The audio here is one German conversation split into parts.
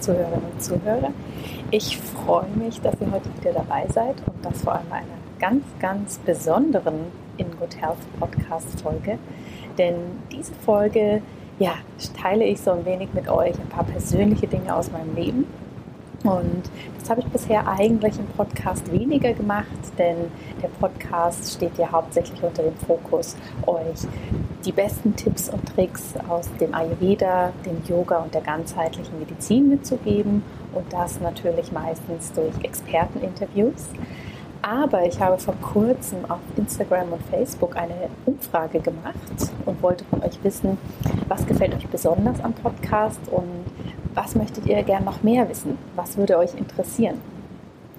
Zuhörerinnen und Zuhörer. Ich freue mich, dass ihr heute wieder dabei seid und das vor allem einer ganz, ganz besonderen In Good Health Podcast Folge. Denn diese Folge, ja, teile ich so ein wenig mit euch ein paar persönliche Dinge aus meinem Leben und das habe ich bisher eigentlich im Podcast weniger gemacht, denn der Podcast steht ja hauptsächlich unter dem Fokus, euch die besten Tipps und Tricks aus dem Ayurveda, dem Yoga und der ganzheitlichen Medizin mitzugeben und das natürlich meistens durch Experteninterviews. Aber ich habe vor kurzem auf Instagram und Facebook eine Umfrage gemacht und wollte von euch wissen, was gefällt euch besonders am Podcast und was möchtet ihr gern noch mehr wissen? Was würde euch interessieren?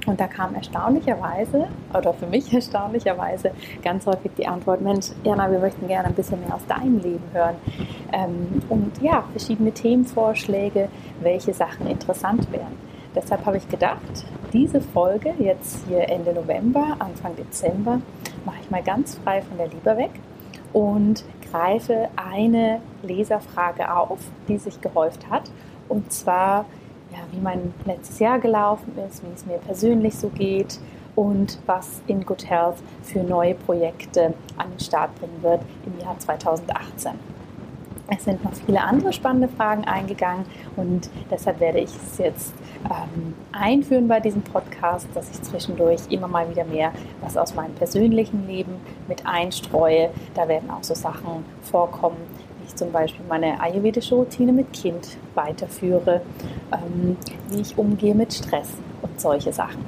Und da kam erstaunlicherweise, oder für mich erstaunlicherweise, ganz häufig die Antwort, Mensch, Jana, wir möchten gerne ein bisschen mehr aus deinem Leben hören. Ähm, und ja, verschiedene Themenvorschläge, welche Sachen interessant wären. Deshalb habe ich gedacht, diese Folge jetzt hier Ende November, Anfang Dezember, mache ich mal ganz frei von der Leber weg und greife eine Leserfrage auf, die sich gehäuft hat und zwar, ja, wie mein letztes Jahr gelaufen ist, wie es mir persönlich so geht und was in Good Health für neue Projekte an den Start bringen wird im Jahr 2018. Es sind noch viele andere spannende Fragen eingegangen und deshalb werde ich es jetzt ähm, einführen bei diesem Podcast, dass ich zwischendurch immer mal wieder mehr was aus meinem persönlichen Leben mit einstreue. Da werden auch so Sachen vorkommen, ich zum Beispiel meine ayurvedische Routine mit Kind weiterführe, ähm, wie ich umgehe mit Stress und solche Sachen.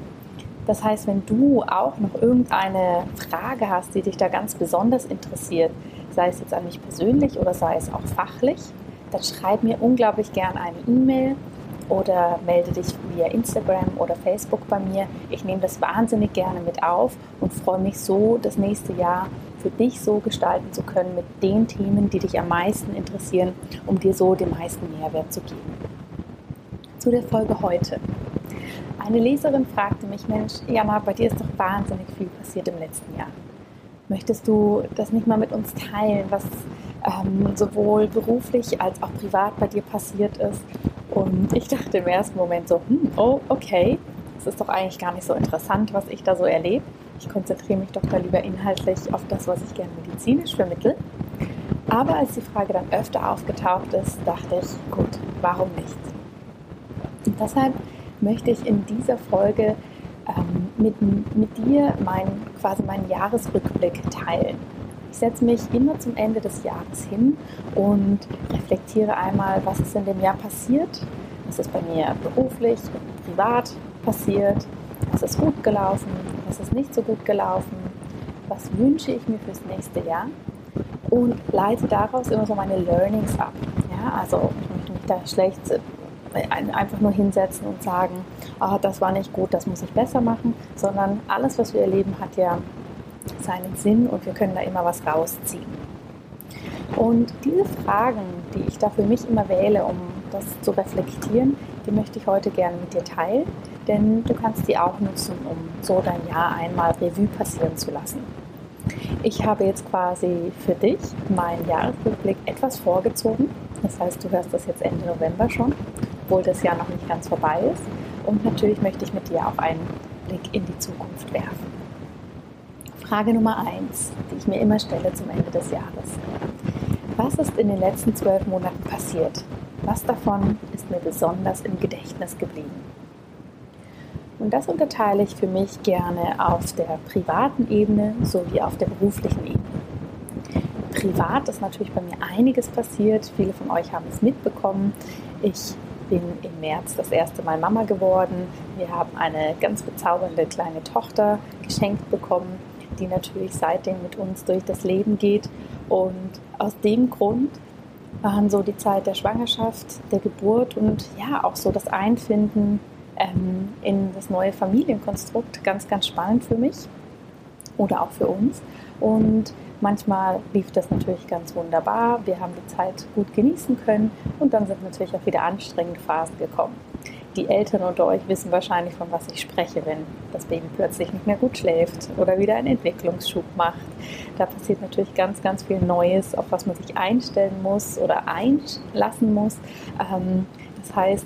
Das heißt, wenn du auch noch irgendeine Frage hast, die dich da ganz besonders interessiert, sei es jetzt an mich persönlich oder sei es auch fachlich, dann schreib mir unglaublich gern eine E-Mail oder melde dich via Instagram oder Facebook bei mir. Ich nehme das wahnsinnig gerne mit auf und freue mich so, das nächste Jahr für dich so gestalten zu können mit den Themen, die dich am meisten interessieren, um dir so den meisten Mehrwert zu geben. Zu der Folge heute. Eine Leserin fragte mich, Mensch, Jana, bei dir ist doch wahnsinnig viel passiert im letzten Jahr. Möchtest du das nicht mal mit uns teilen, was ähm, sowohl beruflich als auch privat bei dir passiert ist? Und ich dachte im ersten Moment so, hm, oh, okay, das ist doch eigentlich gar nicht so interessant, was ich da so erlebe. Ich konzentriere mich doch da lieber inhaltlich auf das, was ich gerne medizinisch vermittle. Aber als die Frage dann öfter aufgetaucht ist, dachte ich, gut, warum nicht? Und deshalb möchte ich in dieser Folge ähm, mit, mit dir mein, quasi meinen Jahresrückblick teilen. Ich setze mich immer zum Ende des Jahres hin und reflektiere einmal, was ist in dem Jahr passiert, was ist bei mir beruflich privat passiert, was ist gut gelaufen, was ist nicht so gut gelaufen, was wünsche ich mir fürs nächste Jahr und leite daraus immer so meine Learnings ab. Ja, also ich möchte mich da schlecht äh, einfach nur hinsetzen und sagen, oh, das war nicht gut, das muss ich besser machen, sondern alles, was wir erleben, hat ja seinen Sinn und wir können da immer was rausziehen. Und diese Fragen, die ich da für mich immer wähle, um das zu reflektieren, die möchte ich heute gerne mit dir teilen denn du kannst die auch nutzen, um so dein Jahr einmal Revue passieren zu lassen. Ich habe jetzt quasi für dich meinen Jahresrückblick etwas vorgezogen. Das heißt, du hörst das jetzt Ende November schon, obwohl das Jahr noch nicht ganz vorbei ist. Und natürlich möchte ich mit dir auch einen Blick in die Zukunft werfen. Frage Nummer eins, die ich mir immer stelle zum Ende des Jahres. Was ist in den letzten zwölf Monaten passiert? Was davon ist mir besonders im Gedächtnis geblieben? Und das unterteile ich für mich gerne auf der privaten Ebene sowie auf der beruflichen Ebene. Privat ist natürlich bei mir einiges passiert. Viele von euch haben es mitbekommen. Ich bin im März das erste Mal Mama geworden. Wir haben eine ganz bezaubernde kleine Tochter geschenkt bekommen, die natürlich seitdem mit uns durch das Leben geht. Und aus dem Grund waren so die Zeit der Schwangerschaft, der Geburt und ja auch so das Einfinden ähm, in das neue Familienkonstrukt ganz, ganz spannend für mich oder auch für uns. Und manchmal lief das natürlich ganz wunderbar. Wir haben die Zeit gut genießen können und dann sind natürlich auch wieder anstrengende Phasen gekommen. Die Eltern unter euch wissen wahrscheinlich, von was ich spreche, wenn das Baby plötzlich nicht mehr gut schläft oder wieder einen Entwicklungsschub macht. Da passiert natürlich ganz, ganz viel Neues, auf was man sich einstellen muss oder einlassen muss. Ähm, das heißt,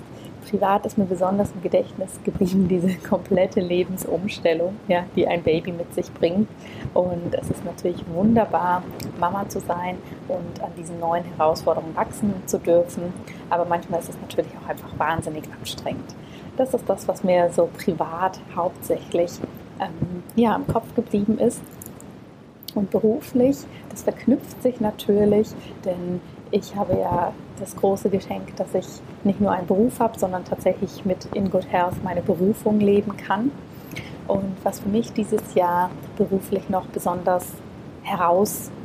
privat ist mir besonders im Gedächtnis geblieben, diese komplette Lebensumstellung, ja, die ein Baby mit sich bringt. Und es ist natürlich wunderbar, Mama zu sein und an diesen neuen Herausforderungen wachsen zu dürfen. Aber manchmal ist es natürlich auch einfach wahnsinnig anstrengend. Das ist das, was mir so privat hauptsächlich ähm, ja, im Kopf geblieben ist. Und beruflich, das verknüpft sich natürlich, denn ich habe ja das große Geschenk, dass ich nicht nur einen Beruf habe, sondern tatsächlich mit In Good Health meine Berufung leben kann. Und was für mich dieses Jahr beruflich noch besonders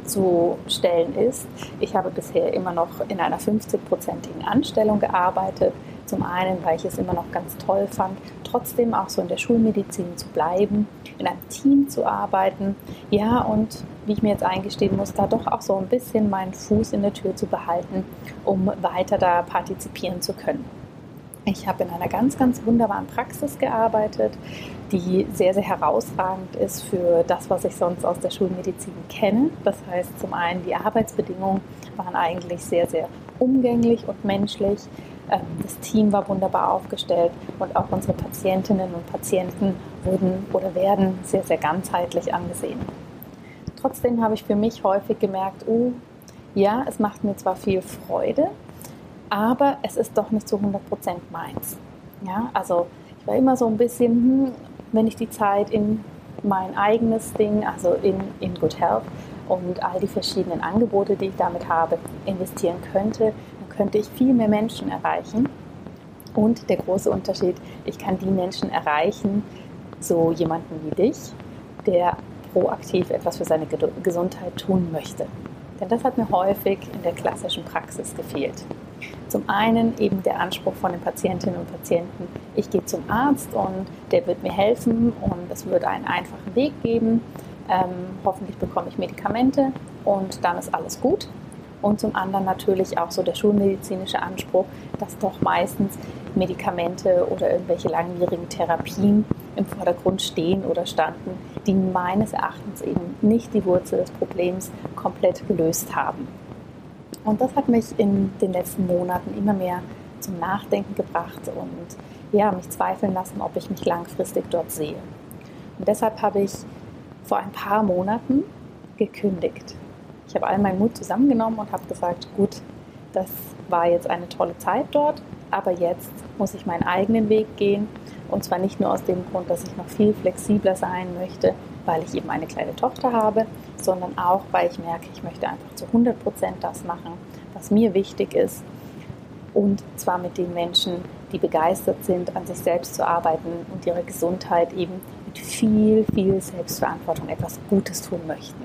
herauszustellen ist, ich habe bisher immer noch in einer 50-prozentigen Anstellung gearbeitet. Zum einen, weil ich es immer noch ganz toll fand, trotzdem auch so in der Schulmedizin zu bleiben, in einem Team zu arbeiten. Ja, und wie ich mir jetzt eingestehen muss, da doch auch so ein bisschen meinen Fuß in der Tür zu behalten, um weiter da partizipieren zu können. Ich habe in einer ganz, ganz wunderbaren Praxis gearbeitet, die sehr, sehr herausragend ist für das, was ich sonst aus der Schulmedizin kenne. Das heißt, zum einen die Arbeitsbedingungen waren eigentlich sehr, sehr umgänglich und menschlich. Ähm, das Team war wunderbar aufgestellt und auch unsere Patientinnen und Patienten wurden oder werden sehr, sehr ganzheitlich angesehen. Trotzdem habe ich für mich häufig gemerkt, oh, ja, es macht mir zwar viel Freude, aber es ist doch nicht zu 100% meins. Ja, also ich war immer so ein bisschen, hm, wenn ich die Zeit in mein eigenes Ding, also in, in Good Health und all die verschiedenen Angebote, die ich damit habe, investieren könnte, dann könnte ich viel mehr Menschen erreichen. Und der große Unterschied, ich kann die Menschen erreichen, so jemanden wie dich, der proaktiv etwas für seine Gesundheit tun möchte. Denn das hat mir häufig in der klassischen Praxis gefehlt. Zum einen eben der Anspruch von den Patientinnen und Patienten, ich gehe zum Arzt und der wird mir helfen und es wird einen einfachen Weg geben. Ähm, hoffentlich bekomme ich Medikamente und dann ist alles gut. Und zum anderen natürlich auch so der schulmedizinische Anspruch, dass doch meistens Medikamente oder irgendwelche langwierigen Therapien im Vordergrund stehen oder standen, die meines Erachtens eben nicht die Wurzel des Problems komplett gelöst haben. Und das hat mich in den letzten Monaten immer mehr zum Nachdenken gebracht und ja, mich zweifeln lassen, ob ich mich langfristig dort sehe. Und deshalb habe ich vor ein paar Monaten gekündigt. Ich habe all meinen Mut zusammengenommen und habe gesagt, gut, das war jetzt eine tolle Zeit dort, aber jetzt muss ich meinen eigenen Weg gehen und zwar nicht nur aus dem Grund, dass ich noch viel flexibler sein möchte, weil ich eben eine kleine Tochter habe, sondern auch, weil ich merke, ich möchte einfach zu 100 Prozent das machen, was mir wichtig ist. Und zwar mit den Menschen, die begeistert sind, an sich selbst zu arbeiten und ihre Gesundheit eben mit viel, viel Selbstverantwortung etwas Gutes tun möchten.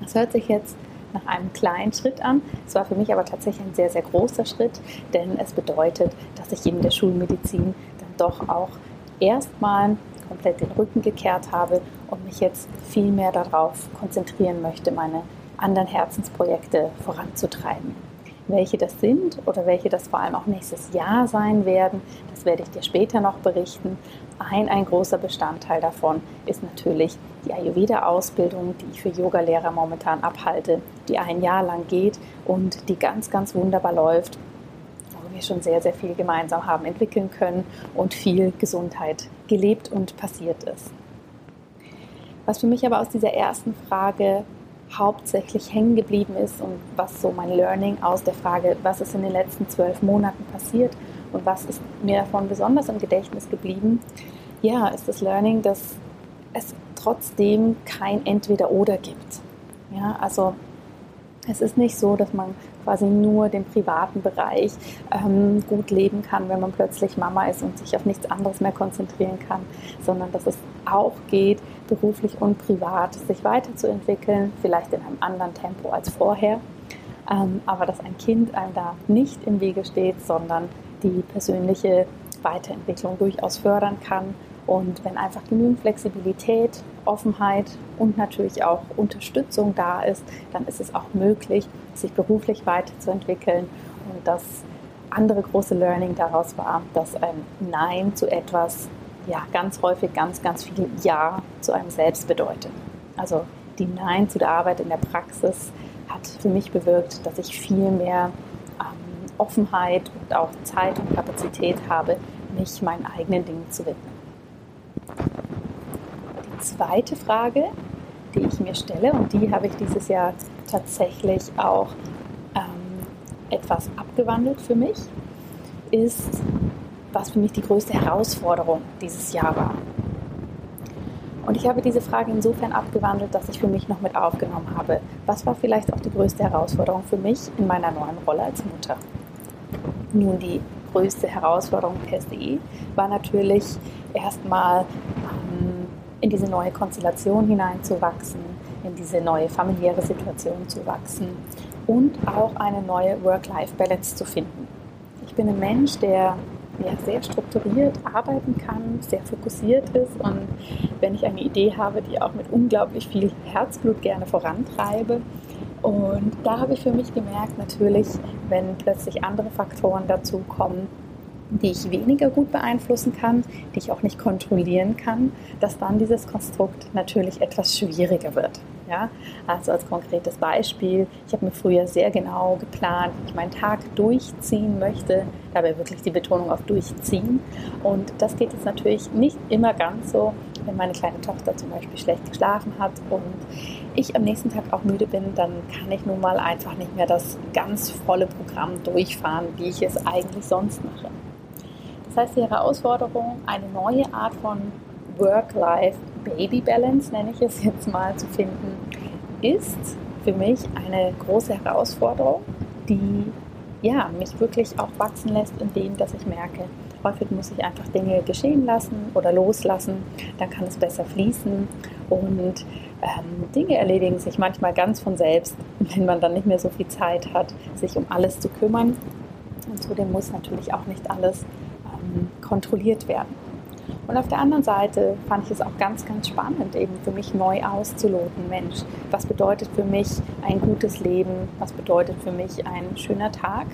Das hört sich jetzt nach einem kleinen Schritt an. Es war für mich aber tatsächlich ein sehr, sehr großer Schritt, denn es bedeutet, dass ich in der Schulmedizin doch auch erstmal komplett den Rücken gekehrt habe und mich jetzt viel mehr darauf konzentrieren möchte, meine anderen Herzensprojekte voranzutreiben. Welche das sind oder welche das vor allem auch nächstes Jahr sein werden, das werde ich dir später noch berichten. Ein, ein großer Bestandteil davon ist natürlich die Ayurveda-Ausbildung, die ich für Yogalehrer momentan abhalte, die ein Jahr lang geht und die ganz, ganz wunderbar läuft wir schon sehr, sehr viel gemeinsam haben entwickeln können und viel Gesundheit gelebt und passiert ist. Was für mich aber aus dieser ersten Frage hauptsächlich hängen geblieben ist und was so mein Learning aus der Frage, was ist in den letzten zwölf Monaten passiert und was ist mir davon besonders im Gedächtnis geblieben, ja, ist das Learning, dass es trotzdem kein Entweder-Oder gibt. Ja, also es ist nicht so, dass man quasi nur den privaten Bereich ähm, gut leben kann, wenn man plötzlich Mama ist und sich auf nichts anderes mehr konzentrieren kann, sondern dass es auch geht, beruflich und privat sich weiterzuentwickeln, vielleicht in einem anderen Tempo als vorher. ähm, aber dass ein Kind einem da nicht im Wege steht, sondern die persönliche Weiterentwicklung durchaus fördern kann. Und wenn einfach genügend Flexibilität, Offenheit und natürlich auch Unterstützung da ist, dann ist es auch möglich, sich beruflich weiterzuentwickeln. Und das andere große Learning daraus war, dass ein Nein zu etwas ja ganz häufig ganz, ganz viel Ja zu einem selbst bedeutet. Also die Nein zu der Arbeit in der Praxis hat für mich bewirkt, dass ich viel mehr ähm, Offenheit und auch Zeit und Kapazität habe, mich meinen eigenen Dingen zu widmen. Zweite Frage, die ich mir stelle, und die habe ich dieses Jahr tatsächlich auch ähm, etwas abgewandelt für mich, ist, was für mich die größte Herausforderung dieses Jahr war. Und ich habe diese Frage insofern abgewandelt, dass ich für mich noch mit aufgenommen habe, was war vielleicht auch die größte Herausforderung für mich in meiner neuen Rolle als Mutter. Nun, die größte Herausforderung per se war natürlich erstmal ähm, in diese neue Konstellation hineinzuwachsen, in diese neue familiäre Situation zu wachsen und auch eine neue Work-Life-Balance zu finden. Ich bin ein Mensch, der ja, sehr strukturiert arbeiten kann, sehr fokussiert ist und wenn ich eine Idee habe, die auch mit unglaublich viel Herzblut gerne vorantreibe. Und da habe ich für mich gemerkt, natürlich, wenn plötzlich andere Faktoren dazu kommen, die ich weniger gut beeinflussen kann, die ich auch nicht kontrollieren kann, dass dann dieses Konstrukt natürlich etwas schwieriger wird. Ja? Also als konkretes Beispiel, ich habe mir früher sehr genau geplant, wie ich meinen Tag durchziehen möchte, dabei wirklich die Betonung auf durchziehen. Und das geht jetzt natürlich nicht immer ganz so, wenn meine kleine Tochter zum Beispiel schlecht geschlafen hat und ich am nächsten Tag auch müde bin, dann kann ich nun mal einfach nicht mehr das ganz volle Programm durchfahren, wie ich es eigentlich sonst mache. Das heißt, die Herausforderung, eine neue Art von Work-Life-Baby-Balance, nenne ich es jetzt mal, zu finden, ist für mich eine große Herausforderung, die ja, mich wirklich auch wachsen lässt, indem dass ich merke, häufig muss ich einfach Dinge geschehen lassen oder loslassen, dann kann es besser fließen und ähm, Dinge erledigen sich manchmal ganz von selbst, wenn man dann nicht mehr so viel Zeit hat, sich um alles zu kümmern. Und zudem muss natürlich auch nicht alles ähm, kontrolliert werden. Und auf der anderen Seite fand ich es auch ganz, ganz spannend, eben für mich neu auszuloten. Mensch, was bedeutet für mich ein gutes Leben? Was bedeutet für mich ein schöner Tag?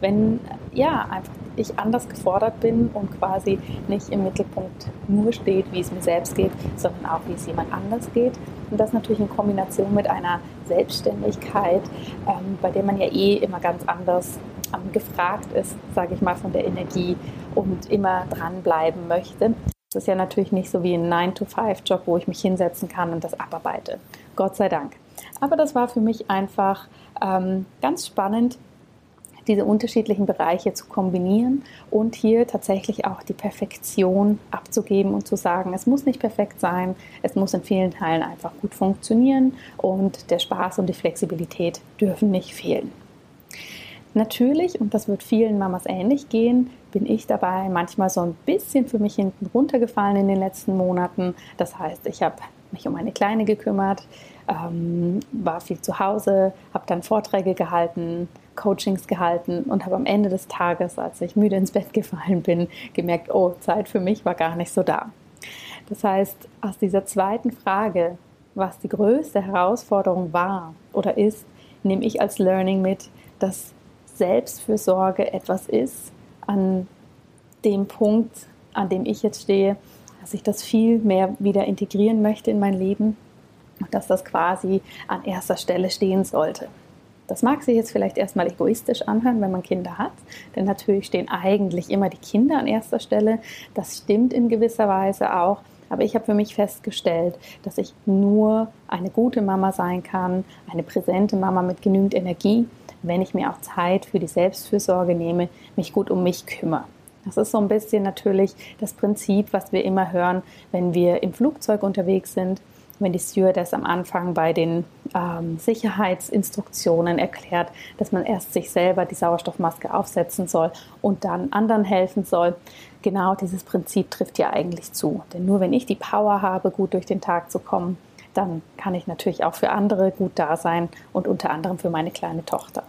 Wenn ja, einfach ich anders gefordert bin und quasi nicht im Mittelpunkt nur steht, wie es mir selbst geht, sondern auch, wie es jemand anders geht. Und das natürlich in Kombination mit einer Selbstständigkeit, ähm, bei der man ja eh immer ganz anders ähm, gefragt ist, sage ich mal, von der Energie und immer dranbleiben möchte. Das ist ja natürlich nicht so wie ein 9-to-5-Job, wo ich mich hinsetzen kann und das abarbeite. Gott sei Dank. Aber das war für mich einfach ähm, ganz spannend, diese unterschiedlichen Bereiche zu kombinieren und hier tatsächlich auch die Perfektion abzugeben und zu sagen, es muss nicht perfekt sein, es muss in vielen Teilen einfach gut funktionieren und der Spaß und die Flexibilität dürfen nicht fehlen. Natürlich, und das wird vielen Mamas ähnlich gehen, bin ich dabei manchmal so ein bisschen für mich hinten runtergefallen in den letzten Monaten. Das heißt, ich habe mich um eine Kleine gekümmert, ähm, war viel zu Hause, habe dann Vorträge gehalten, Coachings gehalten und habe am Ende des Tages, als ich müde ins Bett gefallen bin, gemerkt, oh, Zeit für mich war gar nicht so da. Das heißt, aus dieser zweiten Frage, was die größte Herausforderung war oder ist, nehme ich als Learning mit, dass Selbstfürsorge etwas ist, an dem Punkt, an dem ich jetzt stehe, dass ich das viel mehr wieder integrieren möchte in mein Leben und dass das quasi an erster Stelle stehen sollte. Das mag sich jetzt vielleicht erstmal egoistisch anhören, wenn man Kinder hat, denn natürlich stehen eigentlich immer die Kinder an erster Stelle. Das stimmt in gewisser Weise auch. Aber ich habe für mich festgestellt, dass ich nur eine gute Mama sein kann, eine präsente Mama mit genügend Energie, wenn ich mir auch Zeit für die Selbstfürsorge nehme, mich gut um mich kümmere. Das ist so ein bisschen natürlich das Prinzip, was wir immer hören, wenn wir im Flugzeug unterwegs sind, wenn die Stewardess am Anfang bei den ähm, Sicherheitsinstruktionen erklärt, dass man erst sich selber die Sauerstoffmaske aufsetzen soll und dann anderen helfen soll. Genau dieses Prinzip trifft ja eigentlich zu. Denn nur wenn ich die Power habe, gut durch den Tag zu kommen, dann kann ich natürlich auch für andere gut da sein und unter anderem für meine kleine Tochter.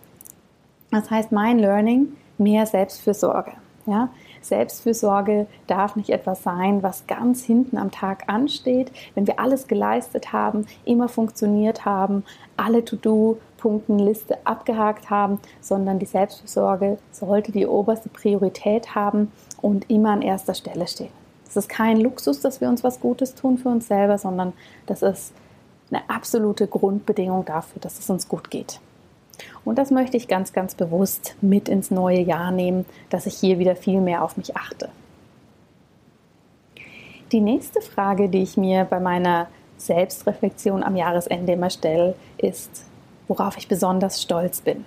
Das heißt, mein Learning, mehr Selbstfürsorge. Ja? Selbstfürsorge darf nicht etwas sein, was ganz hinten am Tag ansteht, wenn wir alles geleistet haben, immer funktioniert haben, alle To-Do-Punktenliste abgehakt haben, sondern die Selbstfürsorge sollte die oberste Priorität haben und immer an erster Stelle stehen. Es ist kein Luxus, dass wir uns was Gutes tun für uns selber, sondern das ist eine absolute Grundbedingung dafür, dass es uns gut geht. Und das möchte ich ganz, ganz bewusst mit ins neue Jahr nehmen, dass ich hier wieder viel mehr auf mich achte. Die nächste Frage, die ich mir bei meiner Selbstreflexion am Jahresende immer stelle, ist, worauf ich besonders stolz bin.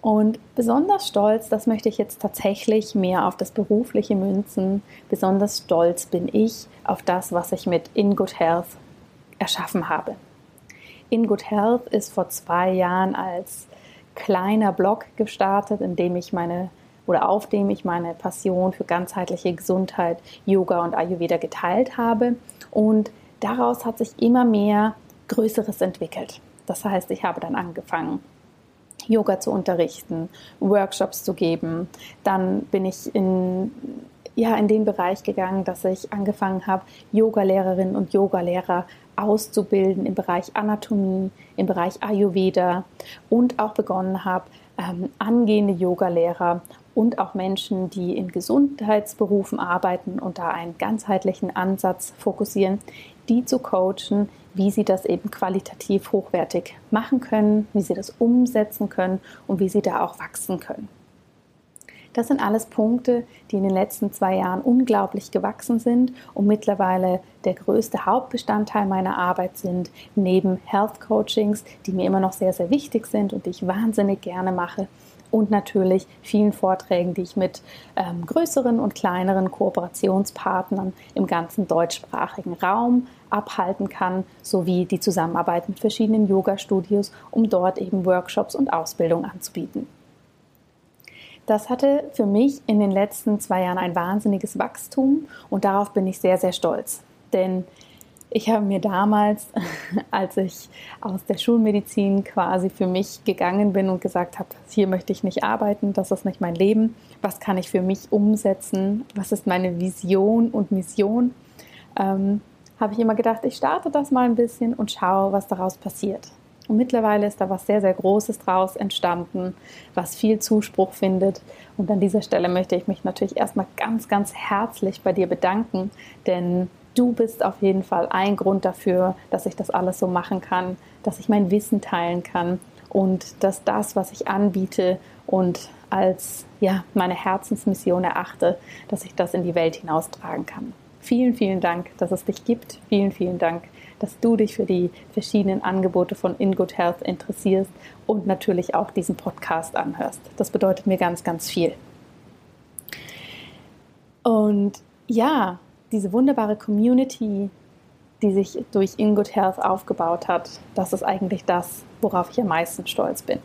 Und besonders stolz, das möchte ich jetzt tatsächlich mehr auf das berufliche münzen. Besonders stolz bin ich auf das, was ich mit In Good Health erschaffen habe. In Good Health ist vor zwei Jahren als kleiner Blog gestartet, in dem ich meine oder auf dem ich meine Passion für ganzheitliche Gesundheit, Yoga und Ayurveda geteilt habe. Und daraus hat sich immer mehr Größeres entwickelt. Das heißt, ich habe dann angefangen, Yoga zu unterrichten, Workshops zu geben. Dann bin ich in, ja, in den Bereich gegangen, dass ich angefangen habe, Yogalehrerinnen und Yogalehrer auszubilden im Bereich Anatomie, im Bereich Ayurveda und auch begonnen habe, ähm, angehende Yogalehrer und auch Menschen, die in Gesundheitsberufen arbeiten und da einen ganzheitlichen Ansatz fokussieren, die zu coachen, wie sie das eben qualitativ hochwertig machen können, wie sie das umsetzen können und wie sie da auch wachsen können. Das sind alles Punkte, die in den letzten zwei Jahren unglaublich gewachsen sind und mittlerweile der größte Hauptbestandteil meiner Arbeit sind, neben Health Coachings, die mir immer noch sehr, sehr wichtig sind und die ich wahnsinnig gerne mache, und natürlich vielen Vorträgen, die ich mit ähm, größeren und kleineren Kooperationspartnern im ganzen deutschsprachigen Raum abhalten kann, sowie die Zusammenarbeit mit verschiedenen Yoga-Studios, um dort eben Workshops und Ausbildung anzubieten. Das hatte für mich in den letzten zwei Jahren ein wahnsinniges Wachstum und darauf bin ich sehr, sehr stolz. Denn ich habe mir damals, als ich aus der Schulmedizin quasi für mich gegangen bin und gesagt habe, hier möchte ich nicht arbeiten, das ist nicht mein Leben, was kann ich für mich umsetzen, was ist meine Vision und Mission, ähm, habe ich immer gedacht, ich starte das mal ein bisschen und schaue, was daraus passiert. Und mittlerweile ist da was sehr, sehr Großes draus entstanden, was viel Zuspruch findet. Und an dieser Stelle möchte ich mich natürlich erstmal ganz, ganz herzlich bei dir bedanken, denn du bist auf jeden Fall ein Grund dafür, dass ich das alles so machen kann, dass ich mein Wissen teilen kann und dass das, was ich anbiete und als ja, meine Herzensmission erachte, dass ich das in die Welt hinaustragen kann. Vielen, vielen Dank, dass es dich gibt. Vielen, vielen Dank, dass du dich für die verschiedenen Angebote von In Good Health interessierst und natürlich auch diesen Podcast anhörst. Das bedeutet mir ganz, ganz viel. Und ja, diese wunderbare Community, die sich durch In Good Health aufgebaut hat, das ist eigentlich das, worauf ich am meisten stolz bin.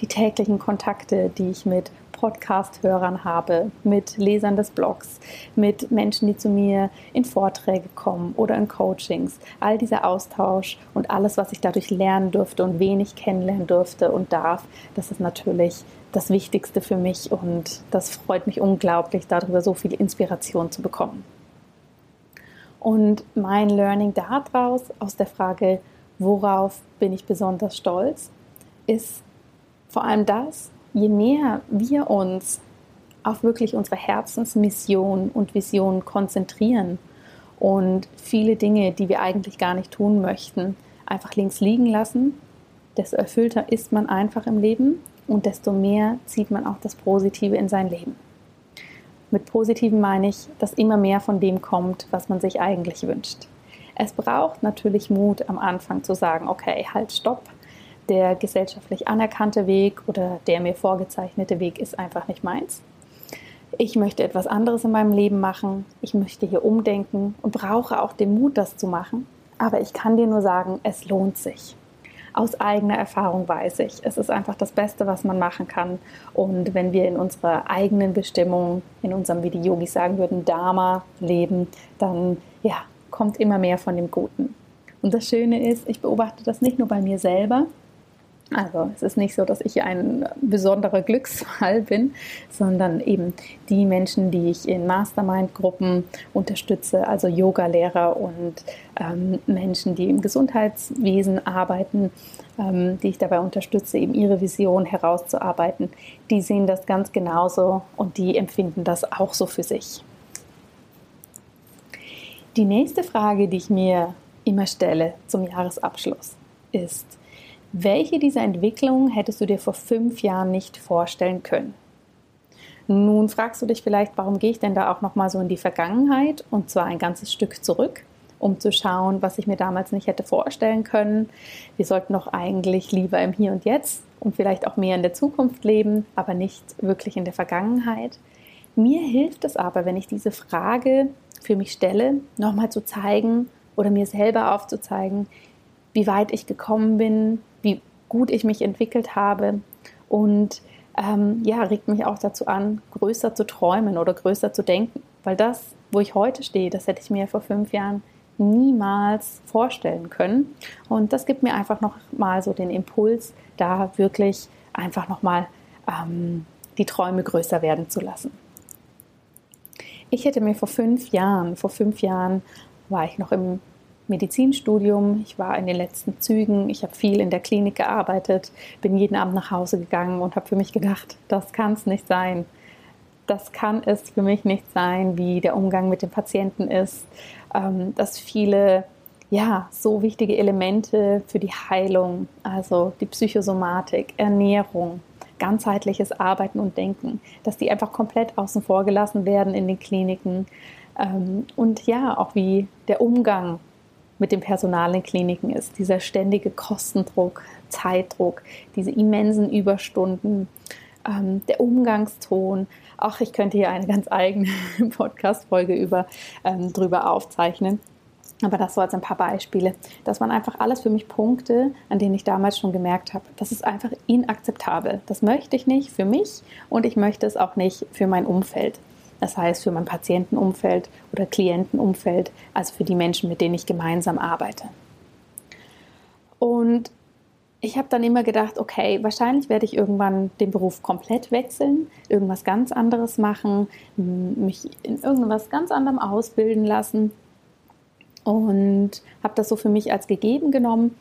Die täglichen Kontakte, die ich mit Podcast-Hörern habe, mit Lesern des Blogs, mit Menschen, die zu mir in Vorträge kommen oder in Coachings. All dieser Austausch und alles, was ich dadurch lernen durfte und wenig kennenlernen durfte und darf, das ist natürlich das Wichtigste für mich und das freut mich unglaublich, darüber so viel Inspiration zu bekommen. Und mein Learning daraus, aus der Frage, worauf bin ich besonders stolz, ist vor allem das, je mehr wir uns auf wirklich unsere Herzensmission und Vision konzentrieren und viele Dinge, die wir eigentlich gar nicht tun möchten, einfach links liegen lassen, desto erfüllter ist man einfach im Leben und desto mehr zieht man auch das Positive in sein Leben. Mit Positiven meine ich, dass immer mehr von dem kommt, was man sich eigentlich wünscht. Es braucht natürlich Mut am Anfang zu sagen, okay, halt, stopp. Der gesellschaftlich anerkannte Weg oder der mir vorgezeichnete Weg ist einfach nicht meins. Ich möchte etwas anderes in meinem Leben machen. Ich möchte hier umdenken und brauche auch den Mut, das zu machen. Aber ich kann dir nur sagen, es lohnt sich aus eigener Erfahrung weiß ich, es ist einfach das Beste, was man machen kann. Und wenn wir in unserer eigenen Bestimmung, in unserem, wie die Yogis sagen würden, Dharma leben, dann ja, kommt immer mehr von dem Guten. Und das Schöne ist, ich beobachte das nicht nur bei mir selber, Also es ist nicht so, dass ich ein besonderer Glücksfall bin, sondern eben die Menschen, die ich in Mastermind-Gruppen unterstütze, also Yoga-Lehrer und ähm, Menschen, die im Gesundheitswesen arbeiten, ähm, die ich dabei unterstütze, eben ihre Vision herauszuarbeiten, die sehen das ganz genauso und die empfinden das auch so für sich. Die nächste Frage, die ich mir immer stelle zum Jahresabschluss, ist, welche dieser Entwicklungen hättest du dir vor fünf Jahren nicht vorstellen können? Nun fragst du dich vielleicht, warum gehe ich denn da auch noch mal so in die Vergangenheit und zwar ein ganzes Stück zurück, um zu schauen, was ich mir damals nicht hätte vorstellen können. Wir sollten doch eigentlich lieber im Hier und Jetzt und vielleicht auch mehr in der Zukunft leben, aber nicht wirklich in der Vergangenheit. Mir hilft es aber, wenn ich diese Frage für mich stelle, nochmal zu zeigen oder mir selber aufzuzeigen, wie weit ich gekommen bin, wie gut ich mich entwickelt habe und ähm, ja, regt mich auch dazu an, größer zu träumen oder größer zu denken. Weil das, wo ich heute stehe, das hätte ich mir vor fünf Jahren niemals vorstellen können. Und das gibt mir einfach noch mal so den Impuls, da wirklich einfach noch mal ähm, die Träume größer werden zu lassen. Ich hätte mir vor fünf Jahren, vor fünf Jahren war ich noch im Medizinstudium. Ich war in den letzten Zügen. Ich habe viel in der Klinik gearbeitet, bin jeden Abend nach Hause gegangen und habe für mich gedacht, das kann es nicht sein. Das kann es für mich nicht sein, wie der Umgang mit den Patienten ist, ähm, dass viele ja, so wichtige Elemente für die Heilung, also die Psychosomatik, Ernährung, ganzheitliches Arbeiten und Denken, dass die einfach komplett außen vor gelassen werden in den Kliniken. Ähm, und ja, auch wie der Umgang mit dem Personal in Kliniken ist. Dieser ständige Kostendruck, Zeitdruck, diese immensen Überstunden, ähm, der Umgangston. Auch ich könnte hier eine ganz eigene Podcast-Folge über, ähm, drüber aufzeichnen. Aber das so als ein paar Beispiele. Das waren einfach alles für mich Punkte, an denen ich damals schon gemerkt habe, das ist einfach inakzeptabel. Das möchte ich nicht für mich und ich möchte es auch nicht für mein Umfeld. Das heißt für mein Patientenumfeld oder Klientenumfeld, also für die Menschen, mit denen ich gemeinsam arbeite. Und ich habe dann immer gedacht, okay, wahrscheinlich werde ich irgendwann den Beruf komplett wechseln, irgendwas ganz anderes machen, mich in irgendwas ganz anderem ausbilden lassen und habe das so für mich als gegeben genommen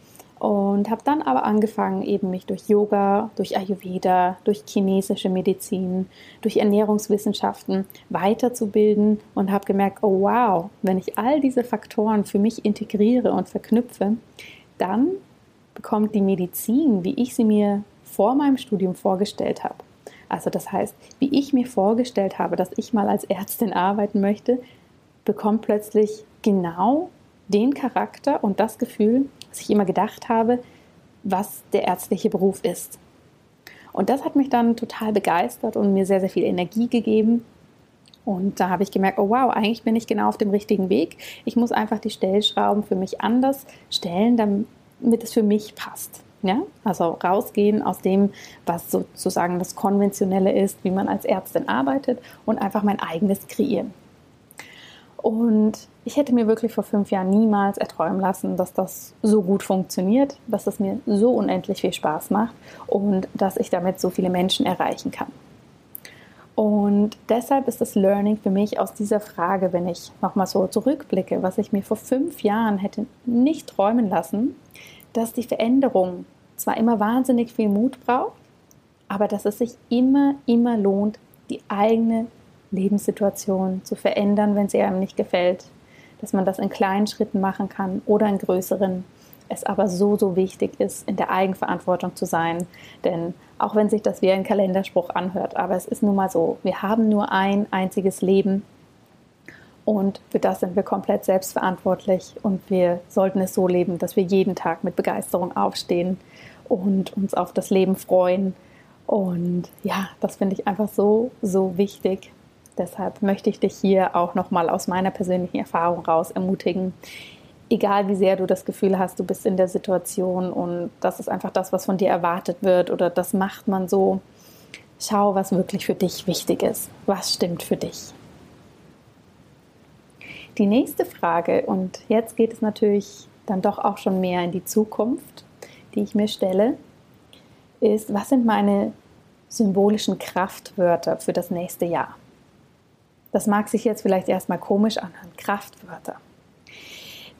und habe dann aber angefangen, eben mich durch Yoga, durch Ayurveda, durch chinesische Medizin, durch Ernährungswissenschaften weiterzubilden und habe gemerkt, oh wow, wenn ich all diese Faktoren für mich integriere und verknüpfe, dann bekommt die Medizin, wie ich sie mir vor meinem Studium vorgestellt habe. Also das heißt, wie ich mir vorgestellt habe, dass ich mal als Ärztin arbeiten möchte, bekommt plötzlich genau den Charakter und das Gefühl, was ich immer gedacht habe, was der ärztliche Beruf ist. Und das hat mich dann total begeistert und mir sehr, sehr viel Energie gegeben. Und da habe ich gemerkt, oh wow, eigentlich bin ich genau auf dem richtigen Weg. Ich muss einfach die Stellschrauben für mich anders stellen, damit es für mich passt. Ja? Also rausgehen aus dem, was sozusagen das Konventionelle ist, wie man als Ärztin arbeitet und einfach mein eigenes kreieren. Und ich hätte mir wirklich vor fünf Jahren niemals erträumen lassen, dass das so gut funktioniert, dass es mir so unendlich viel Spaß macht und dass ich damit so viele Menschen erreichen kann. Und deshalb ist das Learning für mich aus dieser Frage, wenn ich nochmal so zurückblicke, was ich mir vor fünf Jahren hätte nicht träumen lassen, dass die Veränderung zwar immer wahnsinnig viel Mut braucht, aber dass es sich immer, immer lohnt, die eigene Lebenssituation zu verändern, wenn sie einem nicht gefällt. Dass man das in kleinen Schritten machen kann oder in größeren. Es aber so, so wichtig ist, in der Eigenverantwortung zu sein. Denn auch wenn sich das wie ein Kalenderspruch anhört, aber es ist nun mal so, wir haben nur ein einziges Leben und für das sind wir komplett selbstverantwortlich und wir sollten es so leben, dass wir jeden Tag mit Begeisterung aufstehen und uns auf das Leben freuen. Und ja, das finde ich einfach so, so wichtig. Deshalb möchte ich dich hier auch nochmal aus meiner persönlichen Erfahrung raus ermutigen. Egal wie sehr du das Gefühl hast, du bist in der Situation und das ist einfach das, was von dir erwartet wird oder das macht man so. Schau, was wirklich für dich wichtig ist. Was stimmt für dich? Die nächste Frage, und jetzt geht es natürlich dann doch auch schon mehr in die Zukunft, die ich mir stelle, ist, was sind meine symbolischen Kraftwörter für das nächste Jahr? Das mag sich jetzt vielleicht erstmal komisch anhören, Kraftwörter.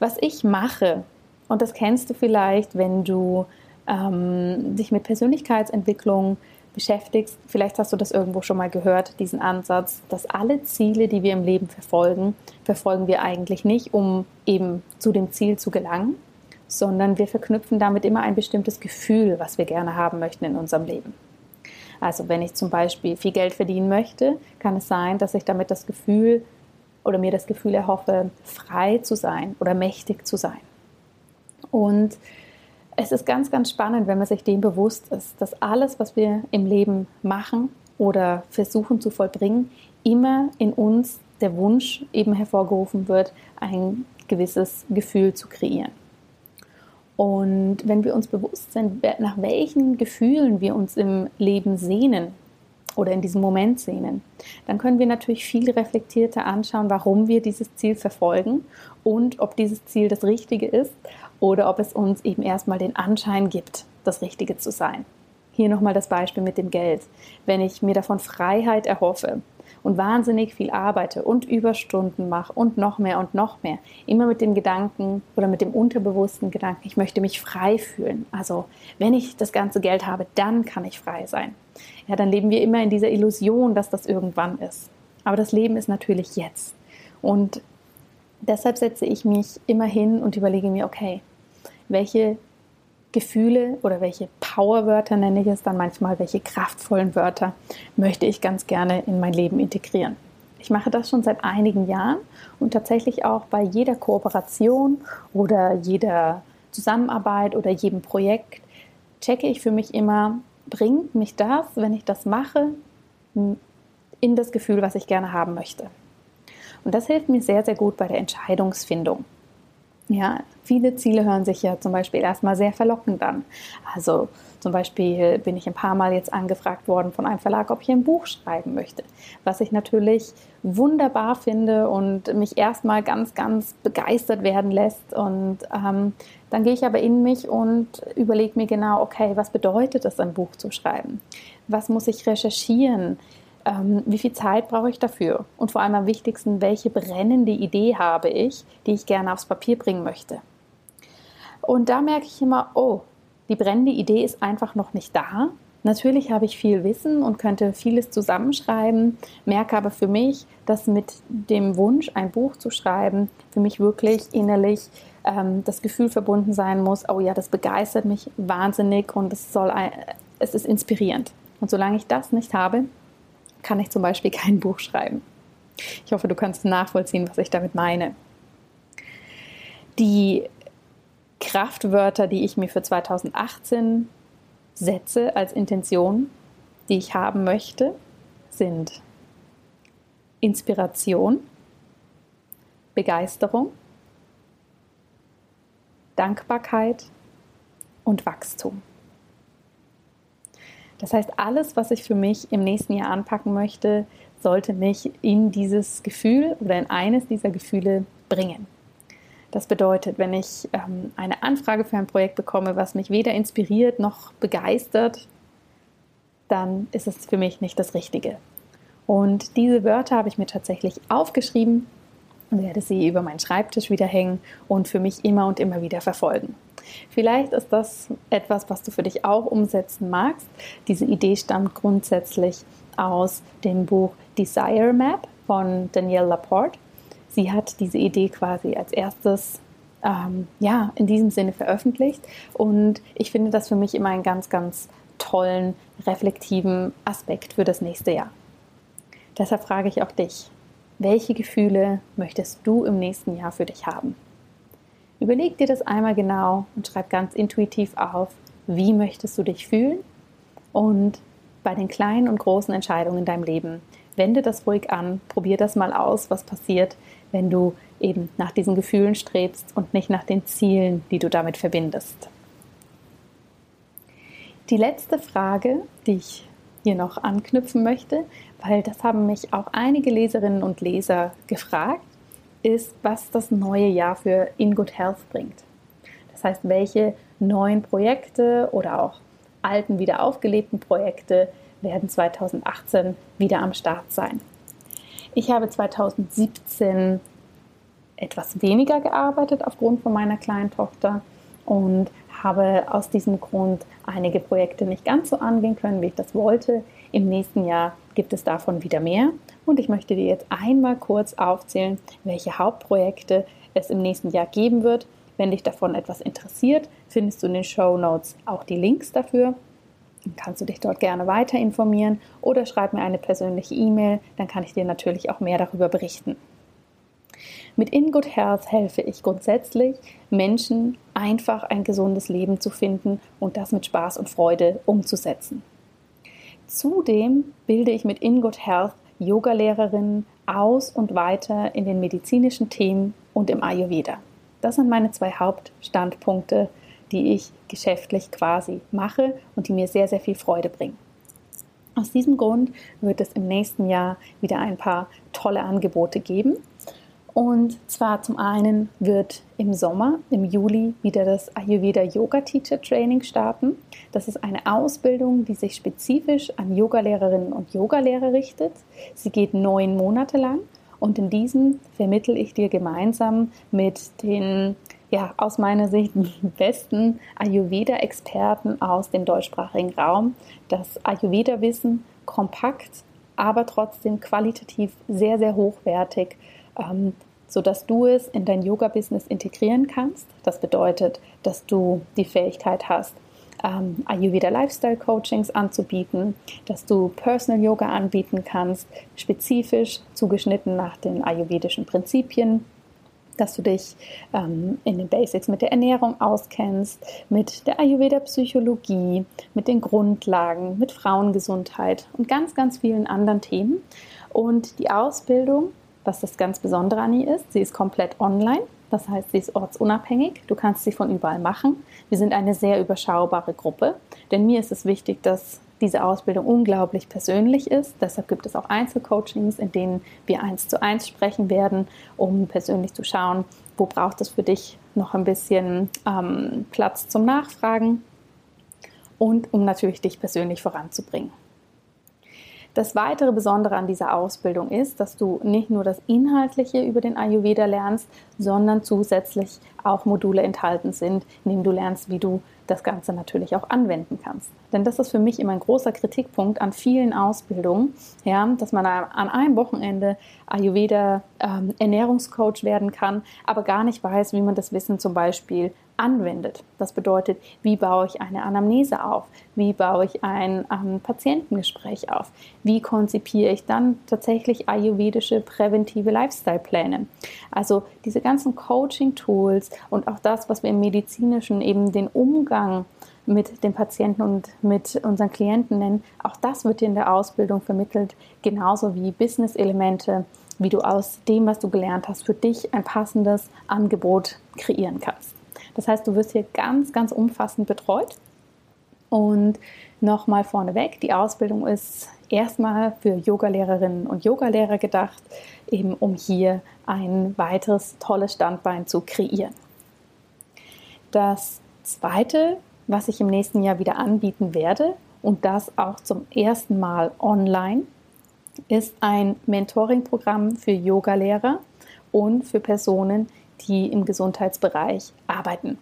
Was ich mache, und das kennst du vielleicht, wenn du ähm, dich mit Persönlichkeitsentwicklung beschäftigst, vielleicht hast du das irgendwo schon mal gehört, diesen Ansatz, dass alle Ziele, die wir im Leben verfolgen, verfolgen wir eigentlich nicht, um eben zu dem Ziel zu gelangen, sondern wir verknüpfen damit immer ein bestimmtes Gefühl, was wir gerne haben möchten in unserem Leben. Also wenn ich zum Beispiel viel Geld verdienen möchte, kann es sein, dass ich damit das Gefühl oder mir das Gefühl erhoffe, frei zu sein oder mächtig zu sein. Und es ist ganz, ganz spannend, wenn man sich dem bewusst ist, dass alles, was wir im Leben machen oder versuchen zu vollbringen, immer in uns der Wunsch eben hervorgerufen wird, ein gewisses Gefühl zu kreieren. Und wenn wir uns bewusst sind, nach welchen Gefühlen wir uns im Leben sehnen oder in diesem Moment sehnen, dann können wir natürlich viel reflektierter anschauen, warum wir dieses Ziel verfolgen und ob dieses Ziel das Richtige ist oder ob es uns eben erstmal den Anschein gibt, das Richtige zu sein. Hier nochmal das Beispiel mit dem Geld. Wenn ich mir davon Freiheit erhoffe und wahnsinnig viel arbeite und Überstunden mache und noch mehr und noch mehr, immer mit dem Gedanken oder mit dem unterbewussten Gedanken, ich möchte mich frei fühlen. Also wenn ich das ganze Geld habe, dann kann ich frei sein. Ja, dann leben wir immer in dieser Illusion, dass das irgendwann ist. Aber das Leben ist natürlich jetzt. Und deshalb setze ich mich immer hin und überlege mir, okay, welche Gefühle oder welche Powerwörter nenne ich es dann manchmal, welche kraftvollen Wörter möchte ich ganz gerne in mein Leben integrieren. Ich mache das schon seit einigen Jahren und tatsächlich auch bei jeder Kooperation oder jeder Zusammenarbeit oder jedem Projekt checke ich für mich immer, bringt mich das, wenn ich das mache, in das Gefühl, was ich gerne haben möchte. Und das hilft mir sehr, sehr gut bei der Entscheidungsfindung. Ja, viele Ziele hören sich ja zum Beispiel erstmal sehr verlockend an. Also zum Beispiel bin ich ein paar Mal jetzt angefragt worden von einem Verlag, ob ich ein Buch schreiben möchte, was ich natürlich wunderbar finde und mich erstmal ganz, ganz begeistert werden lässt. Und ähm, dann gehe ich aber in mich und überlege mir genau, okay, was bedeutet es, ein Buch zu schreiben? Was muss ich recherchieren? Ähm, wie viel Zeit brauche ich dafür? Und vor allem am wichtigsten, welche brennende Idee habe ich, die ich gerne aufs Papier bringen möchte? Und da merke ich immer, oh, die brennende Idee ist einfach noch nicht da. Natürlich habe ich viel Wissen und könnte vieles zusammenschreiben, merke aber für mich, dass mit dem Wunsch, ein Buch zu schreiben, für mich wirklich innerlich ähm, das Gefühl verbunden sein muss, oh ja, das begeistert mich wahnsinnig und es, soll ein, es ist inspirierend. Und solange ich das nicht habe, kann ich zum Beispiel kein Buch schreiben. Ich hoffe, du kannst nachvollziehen, was ich damit meine. Die Kraftwörter, die ich mir für 2018 setze als Intention, die ich haben möchte, sind Inspiration, Begeisterung, Dankbarkeit und Wachstum. Das heißt, alles, was ich für mich im nächsten Jahr anpacken möchte, sollte mich in dieses Gefühl oder in eines dieser Gefühle bringen. Das bedeutet, wenn ich ähm, eine Anfrage für ein Projekt bekomme, was mich weder inspiriert noch begeistert, dann ist es für mich nicht das Richtige. Und diese Wörter habe ich mir tatsächlich aufgeschrieben und werde sie über meinen Schreibtisch wieder hängen und für mich immer und immer wieder verfolgen. Vielleicht ist das etwas, was du für dich auch umsetzen magst. Diese Idee stammt grundsätzlich aus dem Buch Desire Map von Danielle Laporte. Sie hat diese Idee quasi als erstes ähm, ja, in diesem Sinne veröffentlicht und ich finde das für mich immer einen ganz, ganz tollen, reflektiven Aspekt für das nächste Jahr. Deshalb frage ich auch dich, welche Gefühle möchtest du im nächsten Jahr für dich haben? Überleg dir das einmal genau und schreib ganz intuitiv auf, wie möchtest du dich fühlen und bei den kleinen und großen Entscheidungen in deinem Leben wende das ruhig an, probier das mal aus, was passiert, wenn du eben nach diesen Gefühlen strebst und nicht nach den Zielen, die du damit verbindest. Die letzte Frage, die ich hier noch anknüpfen möchte, weil das haben mich auch einige Leserinnen und Leser gefragt, ist, was das neue Jahr für In Good Health bringt. Das heißt, welche neuen Projekte oder auch alten wieder aufgelebten Projekte werden 2018 wieder am Start sein. Ich habe 2017 etwas weniger gearbeitet aufgrund von meiner kleinen Tochter und habe aus diesem Grund einige Projekte nicht ganz so angehen können, wie ich das wollte. Im nächsten Jahr gibt es davon wieder mehr und ich möchte dir jetzt einmal kurz aufzählen, welche Hauptprojekte es im nächsten Jahr geben wird. Wenn dich davon etwas interessiert, findest du in den Show Notes auch die Links dafür. Dann kannst du dich dort gerne weiter informieren oder schreib mir eine persönliche E-Mail, dann kann ich dir natürlich auch mehr darüber berichten. Mit In Good Health helfe ich grundsätzlich Menschen einfach ein gesundes Leben zu finden und das mit Spaß und Freude umzusetzen. Zudem bilde ich mit In Good Health Yogalehrerinnen aus und weiter in den medizinischen Themen und im Ayurveda. Das sind meine zwei Hauptstandpunkte, die ich geschäftlich quasi mache und die mir sehr, sehr viel Freude bringen. Aus diesem Grund wird es im nächsten Jahr wieder ein paar tolle Angebote geben. Und zwar zum einen wird im Sommer, im Juli, wieder das Ayurveda Yoga Teacher Training starten. Das ist eine Ausbildung, die sich spezifisch an Yogalehrerinnen und Yogalehrer richtet. Sie geht neun Monate lang und in diesem vermittel ich dir gemeinsam mit den ja, aus meiner Sicht besten Ayurveda-Experten aus dem deutschsprachigen Raum das Ayurveda-Wissen kompakt, aber trotzdem qualitativ sehr, sehr hochwertig ähm, sodass du es in dein Yoga-Business integrieren kannst. Das bedeutet, dass du die Fähigkeit hast, ähm, Ayurveda Lifestyle Coachings anzubieten, dass du Personal Yoga anbieten kannst, spezifisch zugeschnitten nach den ayurvedischen Prinzipien, dass du dich ähm, in den Basics mit der Ernährung auskennst, mit der Ayurveda Psychologie, mit den Grundlagen, mit Frauengesundheit und ganz, ganz vielen anderen Themen. Und die Ausbildung was das ganz Besondere an ihr ist. Sie ist komplett online, das heißt, sie ist ortsunabhängig. Du kannst sie von überall machen. Wir sind eine sehr überschaubare Gruppe, denn mir ist es wichtig, dass diese Ausbildung unglaublich persönlich ist. Deshalb gibt es auch Einzelcoachings, in denen wir eins zu eins sprechen werden, um persönlich zu schauen, wo braucht es für dich noch ein bisschen ähm, Platz zum Nachfragen und um natürlich dich persönlich voranzubringen. Das weitere Besondere an dieser Ausbildung ist, dass du nicht nur das Inhaltliche über den Ayurveda lernst, sondern zusätzlich auch Module enthalten sind, in denen du lernst, wie du das Ganze natürlich auch anwenden kannst. Denn das ist für mich immer ein großer Kritikpunkt an vielen Ausbildungen, ja, dass man an einem Wochenende Ayurveda ähm, Ernährungscoach werden kann, aber gar nicht weiß, wie man das Wissen zum Beispiel anwendet. Das bedeutet, wie baue ich eine Anamnese auf? Wie baue ich ein ähm, Patientengespräch auf? Wie konzipiere ich dann tatsächlich ayurvedische präventive Lifestyle-Pläne? Also diese ganzen Coaching-Tools und auch das, was wir im medizinischen eben den Umgang mit den Patienten und mit unseren Klienten nennen, auch das wird dir in der Ausbildung vermittelt, genauso wie Business-Elemente, wie du aus dem, was du gelernt hast, für dich ein passendes Angebot kreieren kannst. Das heißt, du wirst hier ganz, ganz umfassend betreut. Und nochmal vorneweg, die Ausbildung ist erstmal für Yogalehrerinnen und Yogalehrer gedacht, eben um hier ein weiteres tolles Standbein zu kreieren. Das zweite, was ich im nächsten Jahr wieder anbieten werde, und das auch zum ersten Mal online, ist ein Mentoring-Programm für Yogalehrer und für Personen, die im Gesundheitsbereich arbeiten.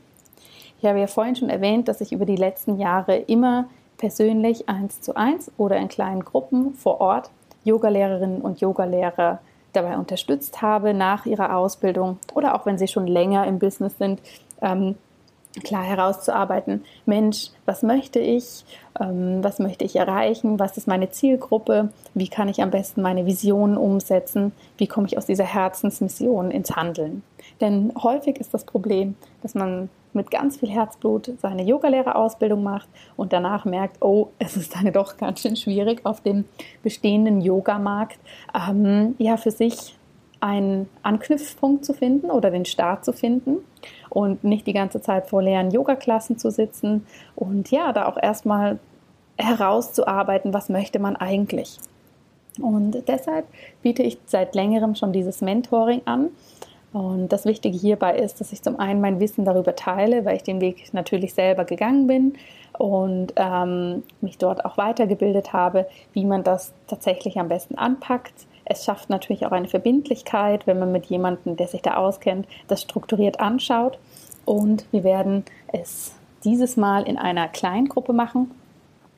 Ich habe ja vorhin schon erwähnt, dass ich über die letzten Jahre immer persönlich eins zu eins oder in kleinen Gruppen vor Ort Yogalehrerinnen und Yogalehrer dabei unterstützt habe nach ihrer Ausbildung oder auch wenn sie schon länger im Business sind, ähm, klar herauszuarbeiten, Mensch, was möchte ich, ähm, was möchte ich erreichen, was ist meine Zielgruppe, wie kann ich am besten meine Visionen umsetzen, wie komme ich aus dieser Herzensmission ins Handeln. Denn häufig ist das Problem, dass man mit ganz viel Herzblut seine Yogalehrerausbildung macht und danach merkt, oh, es ist dann doch ganz schön schwierig auf dem bestehenden Yogamarkt, ähm, ja, für sich einen Anknüpfpunkt zu finden oder den Start zu finden und nicht die ganze Zeit vor leeren Yoga-Klassen zu sitzen und ja, da auch erstmal herauszuarbeiten, was möchte man eigentlich. Und deshalb biete ich seit längerem schon dieses Mentoring an, Und das Wichtige hierbei ist, dass ich zum einen mein Wissen darüber teile, weil ich den Weg natürlich selber gegangen bin und ähm, mich dort auch weitergebildet habe, wie man das tatsächlich am besten anpackt. Es schafft natürlich auch eine Verbindlichkeit, wenn man mit jemandem, der sich da auskennt, das strukturiert anschaut. Und wir werden es dieses Mal in einer Kleingruppe machen.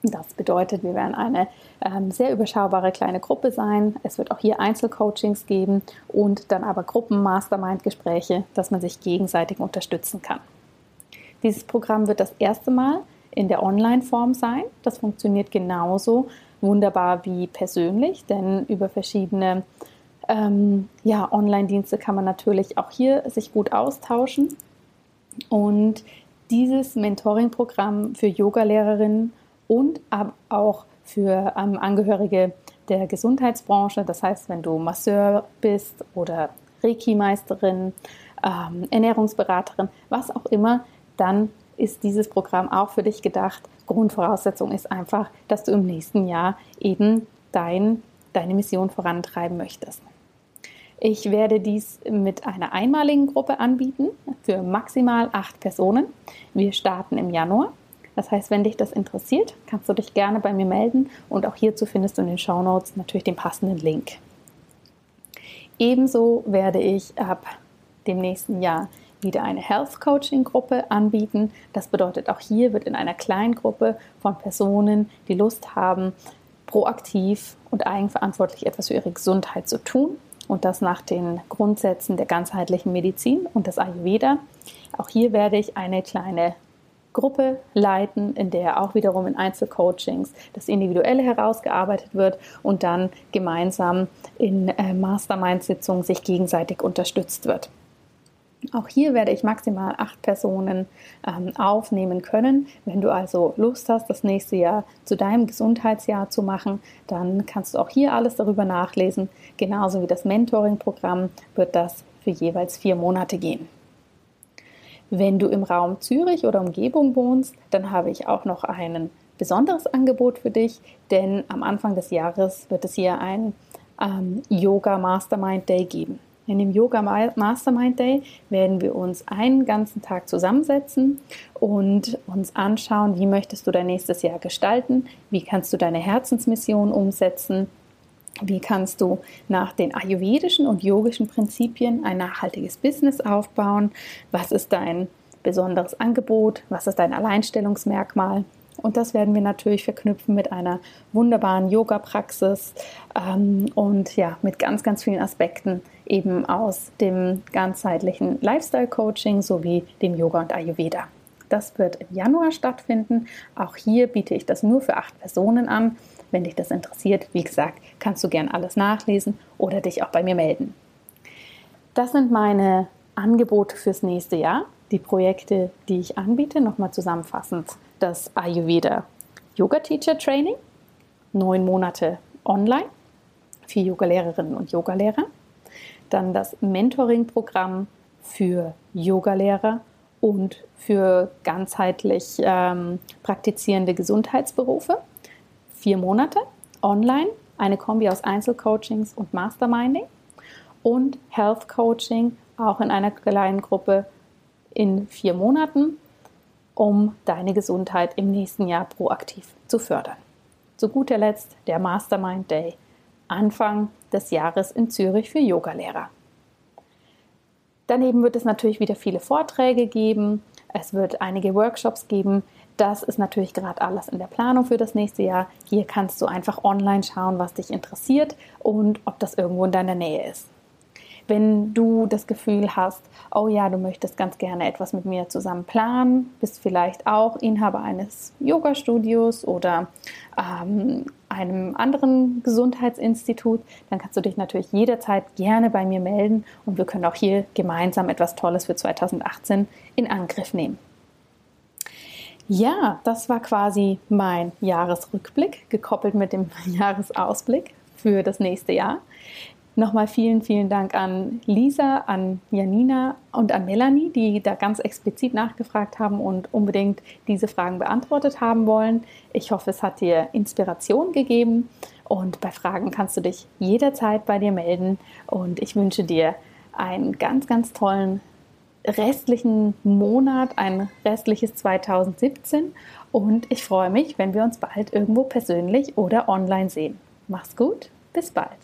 Das bedeutet, wir werden eine ähm, sehr überschaubare kleine Gruppe sein. Es wird auch hier Einzelcoachings geben und dann aber Gruppen-Mastermind-Gespräche, dass man sich gegenseitig unterstützen kann. Dieses Programm wird das erste Mal in der Online-Form sein. Das funktioniert genauso wunderbar wie persönlich, denn über verschiedene ähm, ja, Online-Dienste kann man natürlich auch hier sich gut austauschen. Und dieses Mentoring-Programm für Yogalehrerinnen und auch für ähm, Angehörige der Gesundheitsbranche. Das heißt, wenn du Masseur bist oder Reiki-Meisterin, ähm, Ernährungsberaterin, was auch immer, dann ist dieses Programm auch für dich gedacht. Grundvoraussetzung ist einfach, dass du im nächsten Jahr eben dein, deine Mission vorantreiben möchtest. Ich werde dies mit einer einmaligen Gruppe anbieten für maximal acht Personen. Wir starten im Januar das heißt, wenn dich das interessiert, kannst du dich gerne bei mir melden und auch hierzu findest du in den Show Notes natürlich den passenden Link. Ebenso werde ich ab dem nächsten Jahr wieder eine Health Coaching Gruppe anbieten. Das bedeutet, auch hier wird in einer kleinen Gruppe von Personen, die Lust haben, proaktiv und eigenverantwortlich etwas für ihre Gesundheit zu tun und das nach den Grundsätzen der ganzheitlichen Medizin und des Ayurveda. Auch hier werde ich eine kleine Gruppe leiten, in der auch wiederum in Einzelcoachings das Individuelle herausgearbeitet wird und dann gemeinsam in äh, Mastermind-Sitzungen sich gegenseitig unterstützt wird. Auch hier werde ich maximal acht Personen ähm, aufnehmen können. Wenn du also Lust hast, das nächste Jahr zu deinem Gesundheitsjahr zu machen, dann kannst du auch hier alles darüber nachlesen. Genauso wie das Mentoring-Programm wird das für jeweils vier Monate gehen. Wenn du im Raum Zürich oder Umgebung wohnst, dann habe ich auch noch ein besonderes Angebot für dich, denn am Anfang des Jahres wird es hier ein ähm, Yoga Mastermind Day geben. In dem Yoga Mastermind Day werden wir uns einen ganzen Tag zusammensetzen und uns anschauen, wie möchtest du dein nächstes Jahr gestalten, wie kannst du deine Herzensmission umsetzen, wie kannst du nach den ayurvedischen und yogischen Prinzipien ein nachhaltiges Business aufbauen? Was ist dein besonderes Angebot? Was ist dein Alleinstellungsmerkmal? Und das werden wir natürlich verknüpfen mit einer wunderbaren Yoga-Praxis ähm, und ja, mit ganz, ganz vielen Aspekten eben aus dem ganzheitlichen Lifestyle-Coaching sowie dem Yoga und Ayurveda. Das wird im Januar stattfinden. Auch hier biete ich das nur für acht Personen an. Wenn dich das interessiert, wie gesagt, kannst du gern alles nachlesen oder dich auch bei mir melden. Das sind meine Angebote fürs nächste Jahr, die Projekte, die ich anbiete. Nochmal zusammenfassend: das Ayurveda Yoga Teacher Training, neun Monate online für Yogalehrerinnen und Yogalehrer. Dann das Mentoring-Programm für Yogalehrer und für ganzheitlich ähm, praktizierende Gesundheitsberufe vier Monate online, eine Kombi aus Einzelcoachings und Masterminding und Health Coaching auch in einer kleinen Gruppe in vier Monaten, um deine Gesundheit im nächsten Jahr proaktiv zu fördern. Zu guter Letzt der Mastermind Day Anfang des Jahres in Zürich für Yogalehrer. Daneben wird es natürlich wieder viele Vorträge geben. Es wird einige Workshops geben, das ist natürlich gerade alles in der Planung für das nächste Jahr. Hier kannst du einfach online schauen, was dich interessiert und ob das irgendwo in deiner Nähe ist. Wenn du das Gefühl hast, oh ja, du möchtest ganz gerne etwas mit mir zusammen planen, bist vielleicht auch Inhaber eines Yoga-Studios oder ähm, einem anderen Gesundheitsinstitut, dann kannst du dich natürlich jederzeit gerne bei mir melden und wir können auch hier gemeinsam etwas Tolles für 2018 in Angriff nehmen. Ja, das war quasi mein Jahresrückblick, gekoppelt mit dem Jahresausblick für das nächste Jahr. Nochmal vielen, vielen Dank an Lisa, an Janina und an Melanie, die da ganz explizit nachgefragt haben und unbedingt diese Fragen beantwortet haben wollen. Ich hoffe, es hat dir Inspiration gegeben und bei Fragen kannst du dich jederzeit bei dir melden und ich wünsche dir einen ganz, ganz tollen restlichen Monat, ein restliches 2017 und ich freue mich, wenn wir uns bald irgendwo persönlich oder online sehen. Mach's gut, bis bald.